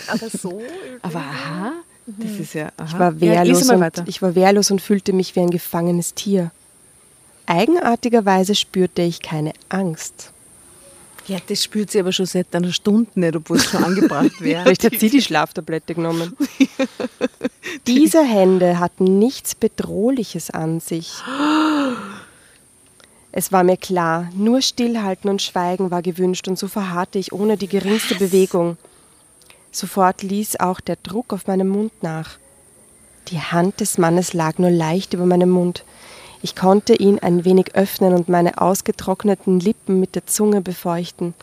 aber so. Aber aha, das ist ja. Aha. Ich war ja, wehrlos, mal und, ich war wehrlos und fühlte mich wie ein gefangenes Tier. Eigenartigerweise spürte ich keine Angst. Ja, das spürt sie aber schon seit einer Stunde nicht, obwohl es schon angebracht (laughs) wäre. Vielleicht hat sie die (laughs) Schlaftablette genommen. (laughs) Diese Hände hatten nichts Bedrohliches an sich. (gasps) Es war mir klar, nur Stillhalten und Schweigen war gewünscht und so verharrte ich ohne die geringste Bewegung. Sofort ließ auch der Druck auf meinem Mund nach. Die Hand des Mannes lag nur leicht über meinem Mund. Ich konnte ihn ein wenig öffnen und meine ausgetrockneten Lippen mit der Zunge befeuchten.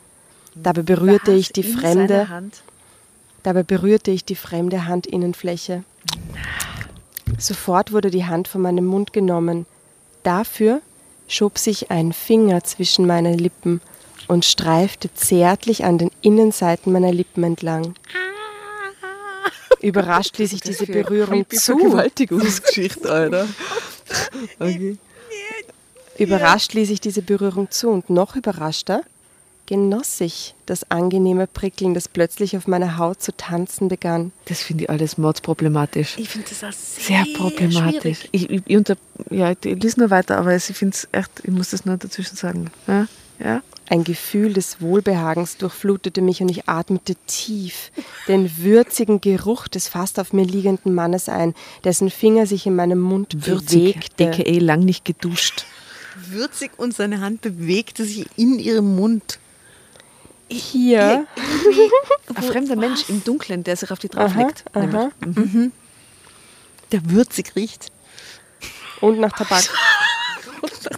Dabei berührte ich die fremde. Dabei berührte ich die fremde Handinnenfläche. Sofort wurde die Hand von meinem Mund genommen. Dafür schob sich ein Finger zwischen meine Lippen und streifte zärtlich an den Innenseiten meiner Lippen entlang. Überrascht ließ ich diese Berührung zu. Vergewaltigungsgeschichte, Alter. Okay. Überrascht ließ ich diese Berührung zu und noch überraschter genoss ich das angenehme Prickeln, das plötzlich auf meiner Haut zu tanzen begann. Das finde ich alles mordsproblematisch. Ich finde das auch sehr, Sehr problematisch. Ich, ich, ich, unter, ja, ich lese nur weiter, aber ich finde es echt, ich muss das nur dazwischen sagen. Ja? ja? Ein Gefühl des Wohlbehagens durchflutete mich und ich atmete tief den würzigen Geruch des fast auf mir liegenden Mannes ein, dessen Finger sich in meinem Mund Würzig, bewegte. aka lang nicht geduscht. Würzig und seine Hand bewegte sich in ihrem Mund. Hier, Ein fremder Mensch im Dunkeln, der sich auf die aha, drauflegt. aha, Der würzig riecht. und nach Tabak. (laughs)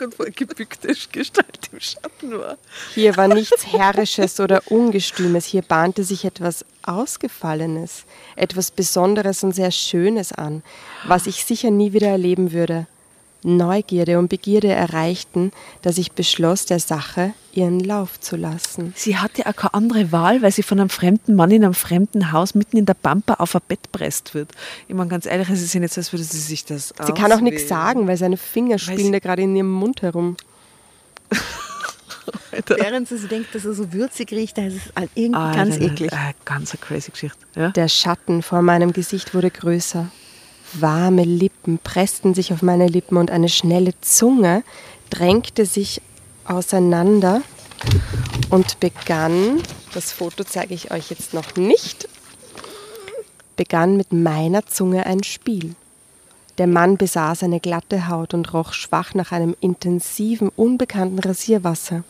Und gebückte Gestalt im Schatten war. Hier war nichts Herrisches oder Ungestümes, hier bahnte sich etwas Ausgefallenes, etwas Besonderes und sehr Schönes an, was ich sicher nie wieder erleben würde. Neugierde und Begierde erreichten, dass ich beschloss, der Sache ihren Lauf zu lassen. Sie hatte auch keine andere Wahl, weil sie von einem fremden Mann in einem fremden Haus mitten in der Pampa auf ein Bett presst wird. Ich meine, ganz ehrlich, es ist ja nicht so, als würde sie sich das Sie kann auch nichts sagen, weil seine Finger spielen da gerade in ihrem Mund herum. Während sie sich denkt, dass er so würzig riecht, da ist es halt irgendwie ganz eklig. Äh, ganz eine crazy Geschichte. Ja? Der Schatten vor meinem Gesicht wurde größer. Warme Lippen pressten sich auf meine Lippen und eine schnelle Zunge drängte sich auseinander und begann, das Foto zeige ich euch jetzt noch nicht, begann mit meiner Zunge ein Spiel. Der Mann besaß eine glatte Haut und roch schwach nach einem intensiven, unbekannten Rasierwasser.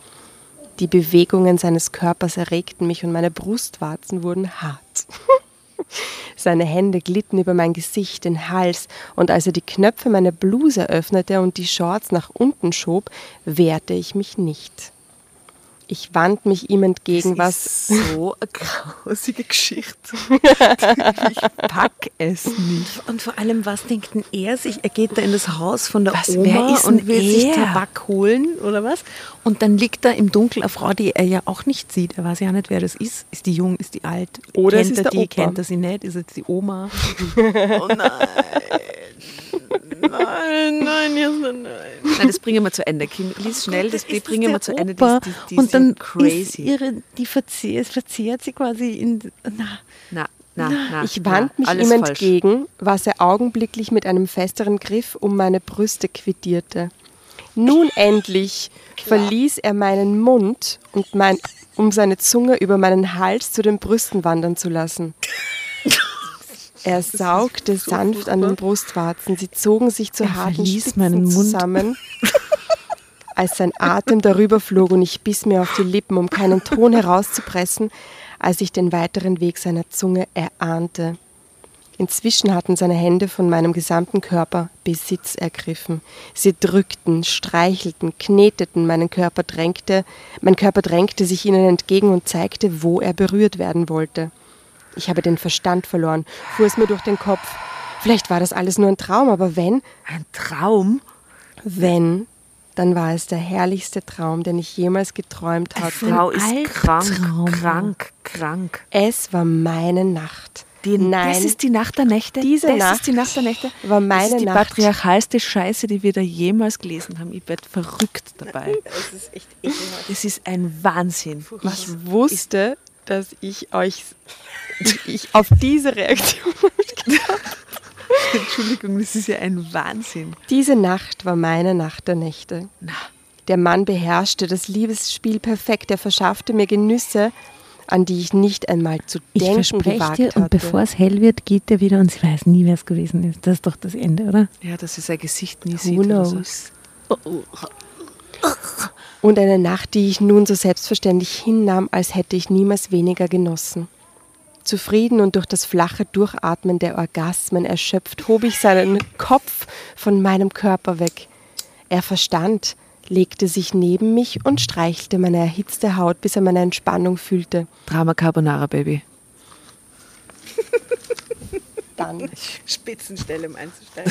Die Bewegungen seines Körpers erregten mich und meine Brustwarzen wurden hart. (laughs) (laughs) Seine Hände glitten über mein Gesicht, den Hals, und als er die Knöpfe meiner Bluse öffnete und die Shorts nach unten schob, wehrte ich mich nicht. Ich wand mich ihm entgegen, was so eine grausige Geschichte. (laughs) ich pack es nicht. Und vor allem, was denkt denn er sich? Er geht da in das Haus von der Was, Oma wer ist und will sich er? Tabak holen oder was? Und dann liegt da im Dunkeln eine Frau, die er ja auch nicht sieht. Er weiß ja nicht, wer das ist. Ist die jung, ist die alt? Oder kennt ist er der die, Opa. kennt er sie nicht? Ist es die Oma? (laughs) Oh nein. Nein, nein, Jasmin, nein. Nein, das bringen wir zu Ende. Kim, lies schnell, das, bringen wir zu Ende. Opa. Die, die, die und dann ist ihre, die verzehrt, verzehrt sie quasi in, na, Na, na, na, Ich wand na, mich ihm falsch. entgegen, was er augenblicklich mit einem festeren Griff um meine Brüste quittierte. Nun (laughs) endlich verließ er meinen Mund, und mein, um seine Zunge über meinen Hals zu den Brüsten wandern zu lassen. Er saugte sanft an den Brustwarzen, sie zogen sich zu Er harten Spitzen zusammen, (laughs) als sein Atem darüber flog und ich biss mir auf die Lippen, um keinen Ton herauszupressen, als ich den weiteren Weg seiner Zunge erahnte. Inzwischen hatten seine Hände von meinem gesamten Körper Besitz ergriffen. Sie drückten, streichelten, kneteten, meinen Körper drängte, mein Körper drängte sich ihnen entgegen und zeigte, wo er berührt werden wollte. Ich habe den Verstand verloren, fuhr es mir durch den Kopf. Vielleicht war das alles nur ein Traum, aber wenn, Ein Traum? wenn, dann war es der herrlichste Traum, den ich jemals geträumt hatte. Frau ist krank, Albtraum. krank, krank. Es war meine Nacht. Die, Nein, Das ist die Nacht der Nächte. Diese das Nacht ist die Nacht der Nächte. war Das meine ist die Nacht. patriarchalste Scheiße, die wir da jemals gelesen haben. Ich werde verrückt dabei. (laughs) Das ist echt ekelhaft. Das ist ein Wahnsinn. Ich wusste, dass ich euch ich auf diese Reaktion. (laughs) Entschuldigung, das ist ja ein Wahnsinn. Diese Nacht war meine Nacht der Nächte. Na, Der Mann beherrschte das Liebesspiel perfekt. Er verschaffte mir Genüsse, an die ich nicht einmal zu Ich denken verspreche gewagt dir, hatte. und bevor es hell wird, geht er wieder und sie weiß nie, wer es gewesen ist. Das ist doch das Ende, oder? ja, dass er sein Gesicht nie Who sieht. oder so. knows? Und eine Nacht, die ich nun so selbstverständlich hinnahm, als hätte ich niemals weniger genossen. Zufrieden und durch das flache Durchatmen der Orgasmen erschöpft, hob ich seinen Kopf von meinem Körper weg. Er verstand, legte sich neben mich und streichelte meine erhitzte Haut, bis er meine Entspannung fühlte. Drama Carbonara, Baby. Dann (laughs) Spitzenstelle, um einzusteigen.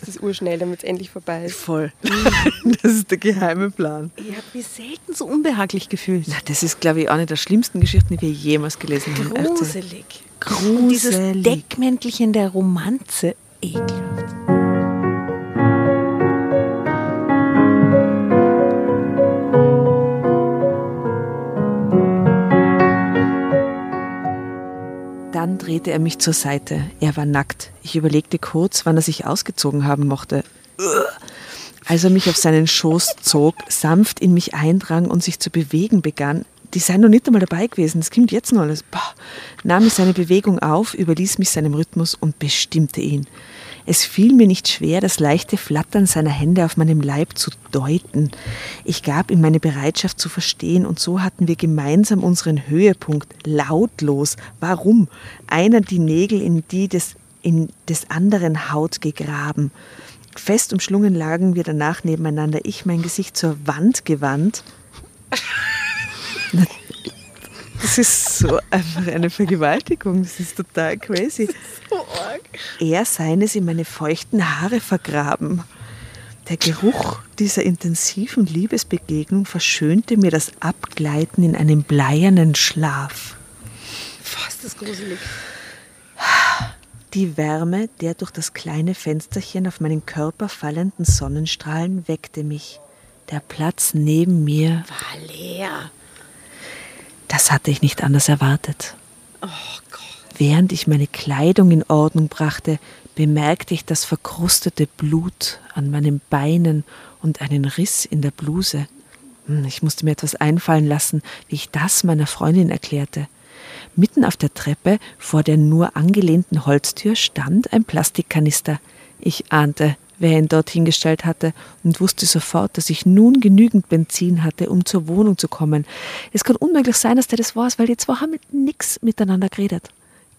ist es urschnell, damit es endlich vorbei ist. Voll. (laughs) Das ist der geheime Plan. Ich habe mich selten so unbehaglich gefühlt. Na, das ist, glaube ich, eine der schlimmsten Geschichten, die wir jemals gelesen haben. Also, Gruselig. Und dieses Gruselig. Deckmäntelchen der Romanze. Ekelhaft. Drehte er mich zur Seite. Er war nackt. Ich überlegte kurz, wann er sich ausgezogen haben mochte. Als er mich auf seinen Schoß zog, sanft in mich eindrang und sich zu bewegen begann, die seien noch nicht einmal dabei gewesen, das kommt jetzt noch alles, Boah, nahm ich seine Bewegung auf, überließ mich seinem Rhythmus und bestimmte ihn. Es fiel mir nicht schwer, das leichte Flattern seiner Hände auf meinem Leib zu deuten. Ich gab ihm meine Bereitschaft zu verstehen und so hatten wir gemeinsam unseren Höhepunkt, lautlos. Warum? Einer die Nägel in die des, in des anderen Haut gegraben. Fest umschlungen lagen wir danach nebeneinander, ich mein Gesicht zur Wand gewandt. (laughs) Das ist so einfach eine Vergewaltigung. Das ist total crazy. Er seines in meine feuchten Haare vergraben. Der Geruch dieser intensiven Liebesbegegnung verschönte mir das Abgleiten in einen bleiernen Schlaf. Fast das gruselig. Die Wärme der durch das kleine Fensterchen auf meinen Körper fallenden Sonnenstrahlen weckte mich. Der Platz neben mir War leer. Das hatte ich nicht anders erwartet. Oh Während ich meine Kleidung in Ordnung brachte, bemerkte ich das verkrustete Blut an meinen Beinen und einen Riss in der Bluse. Hm, Ich musste mir etwas einfallen lassen, wie ich das meiner Freundin erklärte. Mitten auf der Treppe vor der nur angelehnten Holztür stand ein Plastikkanister. Ich ahnte, wer ihn dort hingestellt hatte und wusste sofort, dass ich nun genügend Benzin hatte, um zur Wohnung zu kommen. Es kann unmöglich sein, dass der das war, weil die zwei haben mit nix miteinander geredet.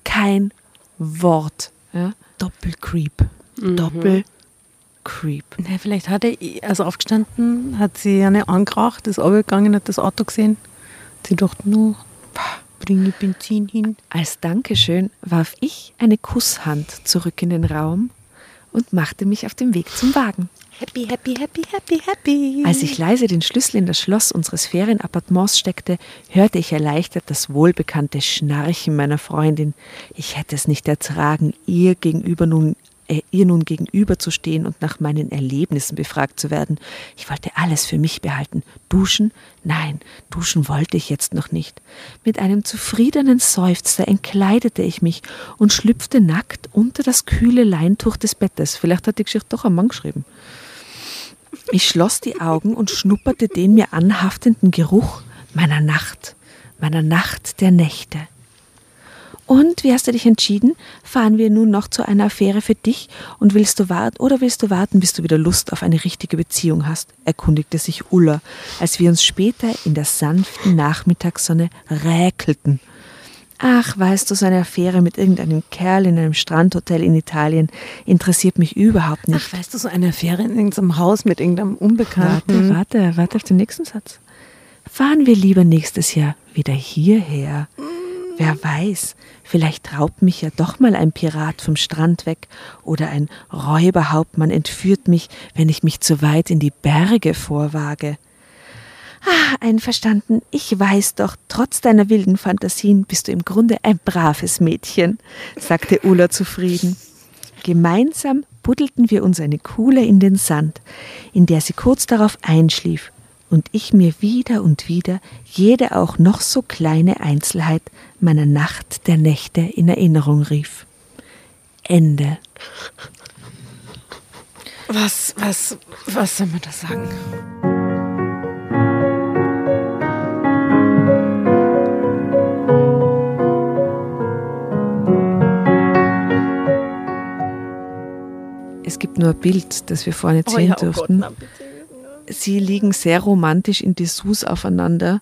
Kein Wort. Ja? Doppelcreep. Doppelcreep. Na, vielleicht hat er, also aufgestanden, hat sie eine angeraucht, ist runtergegangen, hat das Auto gesehen. Sie dachte, no, bringe Benzin hin. Als Dankeschön warf ich eine Kusshand zurück in den Raum und machte mich auf den Weg zum Wagen. Happy, happy, happy, happy, happy. Als ich leise den Schlüssel in das Schloss unseres Ferienappartements steckte, hörte ich erleichtert das wohlbekannte Schnarchen meiner Freundin. Ich hätte es nicht ertragen, ihr gegenüber nun ihr nun gegenüberzustehen und nach meinen Erlebnissen befragt zu werden. Ich wollte alles für mich behalten. Duschen? Nein, duschen wollte ich jetzt noch nicht. Mit einem zufriedenen Seufzer entkleidete ich mich und schlüpfte nackt unter das kühle Leintuch des Bettes. Vielleicht hat die Geschichte doch ein Mann geschrieben. Ich schloss die Augen und schnupperte den mir anhaftenden Geruch meiner Nacht, meiner Nacht der Nächte. Und wie hast du dich entschieden? Fahren wir nun noch zu einer Affäre für dich und willst du warten oder willst du warten, bis du wieder Lust auf eine richtige Beziehung hast? erkundigte sich Ulla, als wir uns später in der sanften Nachmittagssonne räkelten. Ach, weißt du, so eine Affäre mit irgendeinem Kerl in einem Strandhotel in Italien interessiert mich überhaupt nicht. Ach, weißt du, so eine Affäre in irgendeinem Haus mit irgendeinem Unbekannten. Warte, warte, warte auf den nächsten Satz. Fahren wir lieber nächstes Jahr wieder hierher. Wer weiß, vielleicht raubt mich ja doch mal ein Pirat vom Strand weg oder ein Räuberhauptmann entführt mich, wenn ich mich zu weit in die Berge vorwage. Ah, einverstanden. Ich weiß doch, trotz deiner wilden Fantasien bist du im Grunde ein braves Mädchen, sagte Ulla zufrieden. Gemeinsam buddelten wir uns eine Kuhle in den Sand, in der sie kurz darauf einschlief und ich mir wieder und wieder jede auch noch so kleine Einzelheit meiner Nacht der Nächte in Erinnerung rief. Ende. Was, was, was soll man da sagen? Es gibt nur ein Bild, das wir vorhin Oh sehen ja, oh Gott, durften. Sie liegen sehr romantisch in Dessous aufeinander,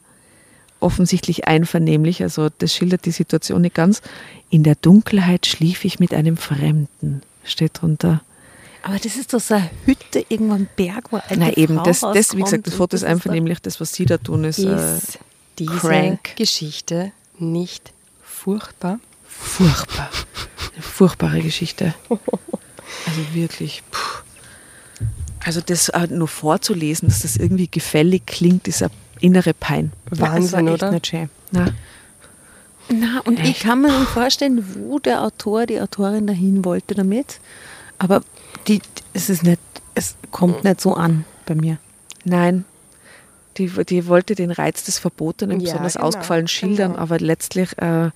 offensichtlich einvernehmlich, also das schildert die Situation nicht ganz. In der Dunkelheit schlief ich mit einem Fremden, steht drunter. Aber das ist doch so eine Hütte irgendwo am Berg, wo eine Na eben, Frau das, das, wie gesagt, das Foto ist einvernehmlich, das, was Sie da tun, ist äh, Ist diese crank. Geschichte nicht furchtbar? furchtbar. Eine furchtbare Geschichte. Also wirklich. Puh. Also das äh, nur vorzulesen, dass das irgendwie gefällig klingt, ist eine innere Pein. Wahnsinn, das war echt oder? Nicht schön. Na, Na, und ich Echt? kann mir nicht vorstellen, wo der Autor, die Autorin dahin wollte damit. Aber die, es ist nicht, es kommt nicht so an bei mir. nein. Die, die wollte den Reiz des Verbotenen Ja, besonders genau, ausgefallen schildern, genau. aber letztlich äh,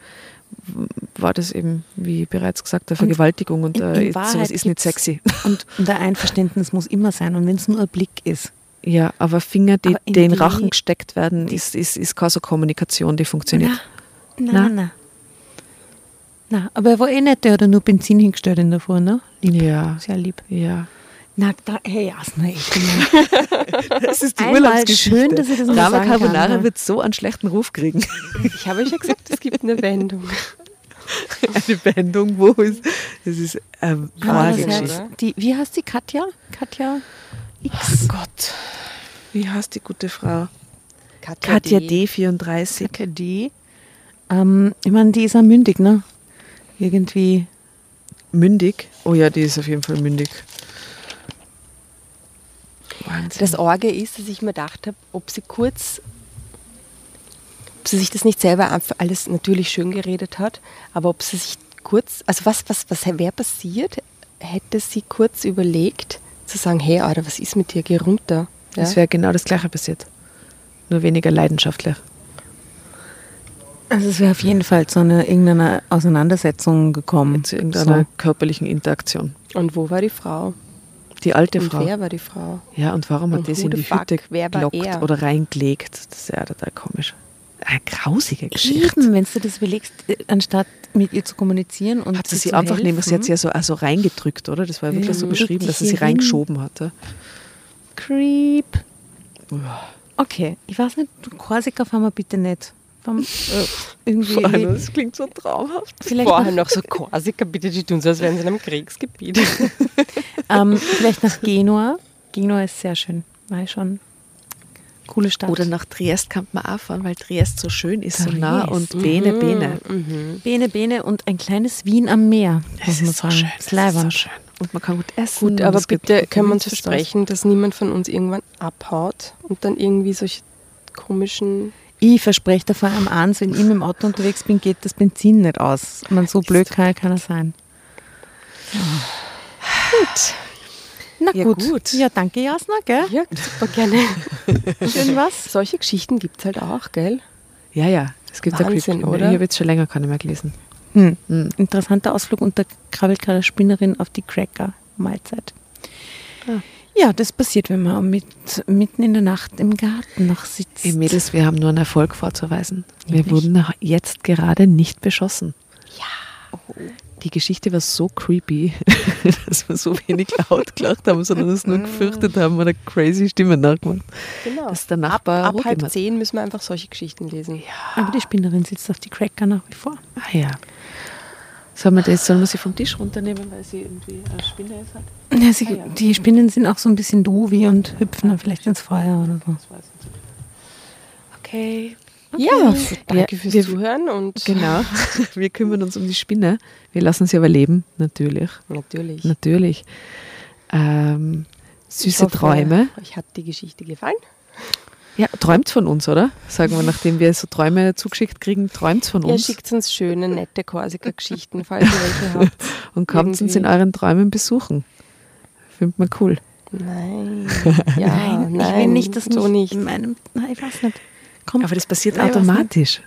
war das eben, wie bereits gesagt, eine Vergewaltigung und, in- äh, in sowas ist nicht sexy. (laughs) Und der Einverständnis muss immer sein. Und wenn es nur ein Blick ist. Ja, aber Finger, die Aber in den die- Rachen gesteckt werden, ist, ist, ist keine so Kommunikation, die funktioniert. Na? na, na. Na, aber er war eh nicht, der hat nur Benzin hingestellt in der Früh, ne? Lieb. Ja, Sehr lieb. ja. Na, da, hey, echt. immer. (laughs) Das ist die Einmal Urlaubsgeschichte. schön, dass ich das Drama sagen kann, Carbonara ja. wird so einen schlechten Ruf kriegen. Ich habe ja gesagt, es gibt eine Wendung. (laughs) Eine Wendung, wo ist. Das ist eine Aber wahre das Geschichte. heißt, die, wie heißt die Katja? Katja X. Ach Gott. Wie heißt die gute Frau? Katja, Katja D. D34. KD. Ähm, ich meine, die ist ja mündig, ne? Irgendwie. Mündig. Oh ja, die ist auf jeden Fall mündig. Wahnsinn. Das Orge ist, dass ich mir gedacht habe, ob sie kurz, ob sie sich das nicht selber alles natürlich schön geredet hat, aber ob sie sich kurz, also was, was, was wäre passiert, hätte sie kurz überlegt, zu sagen, hey, Alter, was ist mit dir, geh runter. Ja? Es wäre genau das Gleiche passiert. Nur weniger leidenschaftlich. Also es wäre auf jeden Fall zu einer irgendeiner Auseinandersetzung gekommen. Zu irgendeiner So. körperlichen Interaktion. Und wo war die Frau? Die alte Und Frau. wer war die Frau? Ja, und warum hat Und das who in the die? Hütte gelockt er? oder reingelegt? Das ist ja total komisch. Eine grausige Geschichte. Eben, wenn du das überlegst, äh, anstatt mit ihr zu kommunizieren und Hat sie sie einfach nehmen, sie hat helfen. sie ja so also reingedrückt, oder? Das war ja wirklich so Mhm. beschrieben, dass sie sie reingeschoben hatte. Creep. Okay, ich weiß nicht, du Korsika fahren wir bitte nicht. Fahren, äh, irgendwie. das klingt so traumhaft. Vielleicht Vorher nach, noch so Korsika, bitte, die tun so, als wären sie in einem Kriegsgebiet. (laughs) ähm, vielleicht nach Genua. Genua ist sehr schön. War ich schon. Coole Stadt. Oder nach Triest kann man auch fahren, weil Triest so schön ist, so Triest. nah und Bene, Bene. Bene Bene und ein kleines Wien am Meer. Muss man sagen. Das ist leibend. schön. Und man kann gut essen. Gut, aber es gibt bitte können wir uns versprechen, dass niemand von uns irgendwann abhaut und dann irgendwie solche komischen. Ich verspreche dir vor allem eins, wenn ich mit dem Auto unterwegs bin, geht das Benzin nicht aus. Man, so blöd kann ja keiner sein. Gut. Na Ja, gut. gut. Ja, danke Jasna, gell? Ja, super gerne. Schön was. Solche Geschichten gibt es halt auch, gell? Ja, ja, es gibt ja Wahnsinn, Creepy. oder? Ich habe jetzt schon länger keine mehr gelesen. Hm. Hm. Interessanter Ausflug da krabbelt gerade Spinnerin auf die Cracker-Mahlzeit. Ah. Ja, das passiert, wenn man mit, mitten in der Nacht im Garten noch sitzt. Ihr Mädels, wir haben nur einen Erfolg vorzuweisen. Wir Nämlich? wurden jetzt gerade nicht beschossen. Ja. Die Geschichte war so creepy, (laughs) dass wir so wenig laut gelacht haben, sondern uns nur gefürchtet haben und eine crazy Stimme nachgemacht. Genau. Dass der Nachbar ab, ab halb zehn müssen wir einfach solche Geschichten lesen. Aber die Spinnerin sitzt auf die Cracker nach wie vor. Ah ja. Sollen wir, das, sollen wir sie vom Tisch runternehmen, weil sie irgendwie eine Spinne ist hat? Ja, sie, Ah ja. Die Spinnen sind auch so ein bisschen doofi und hüpfen dann vielleicht ins Feuer oder so. Das weiß ich nicht. Okay. Ja, danke fürs wir- Zuhören und Genau. (laughs) Wir kümmern uns um die Spinne. Wir lassen sie aber leben, natürlich. natürlich. Natürlich. Ähm, Ich süße hoffe, Träume. Euch hat die Geschichte gefallen. Ja, träumt von uns, oder? Sagen wir, nachdem wir so Träume zugeschickt kriegen, träumt von Ihr uns schickt uns schöne, nette Korsika-Geschichten, falls ihr welche (laughs) habt. und kommt uns in irgendwie. euren Träumen besuchen. Findet man cool. Nein. (laughs) Ja, nein, nein, ich will nicht, dass so mich nicht. in meinem, nein, ich weiß nicht. Kommt, Aber das passiert Nein, automatisch.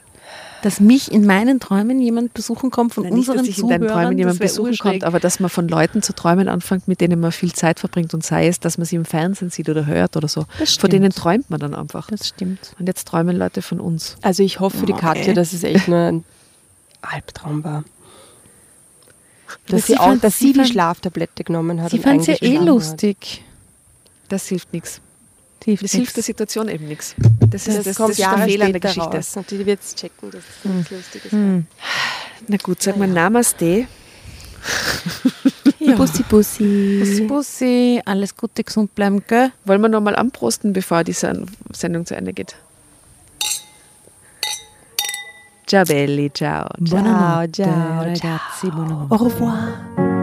Dass mich in meinen Träumen jemand besuchen kommt von Nein, nicht, unseren dass sich in deinen Zuhörern, Träumen jemand besuchen urschräg. kommt, aber dass man von Leuten zu träumen anfängt, mit denen man viel Zeit verbringt und sei es, dass man sie im Fernsehen sieht oder hört oder so. Das Von denen träumt man dann einfach. Das stimmt. Und jetzt träumen Leute von uns. Also ich hoffe für die Katja, dass es echt nur ein Albtraum war. Aber Dass sie, sie auch, fand- dass sie die fand- Schlaftablette genommen hat. Sie und fand es ja eh geschlafen hat. lustig. Das hilft nichts. Hilft Das hilft der. Situation eben nichts. Das, Das, ist, das, kommt das ist der Jahre Fehler an der später Geschichte. raus. Und die wird es checken, dass es nichts Lustiges war. Hm. Na gut, sag mal Namaste. Ja. Bussi, bussi. Bussi, Bussi, alles Gute, gesund bleiben, gell? Wollen wir nochmal anprosten, bevor die Sen- Sendung zu Ende geht? Ciao belli, ciao. Ciao, ciao, ragazzi, buonanotte. Au revoir.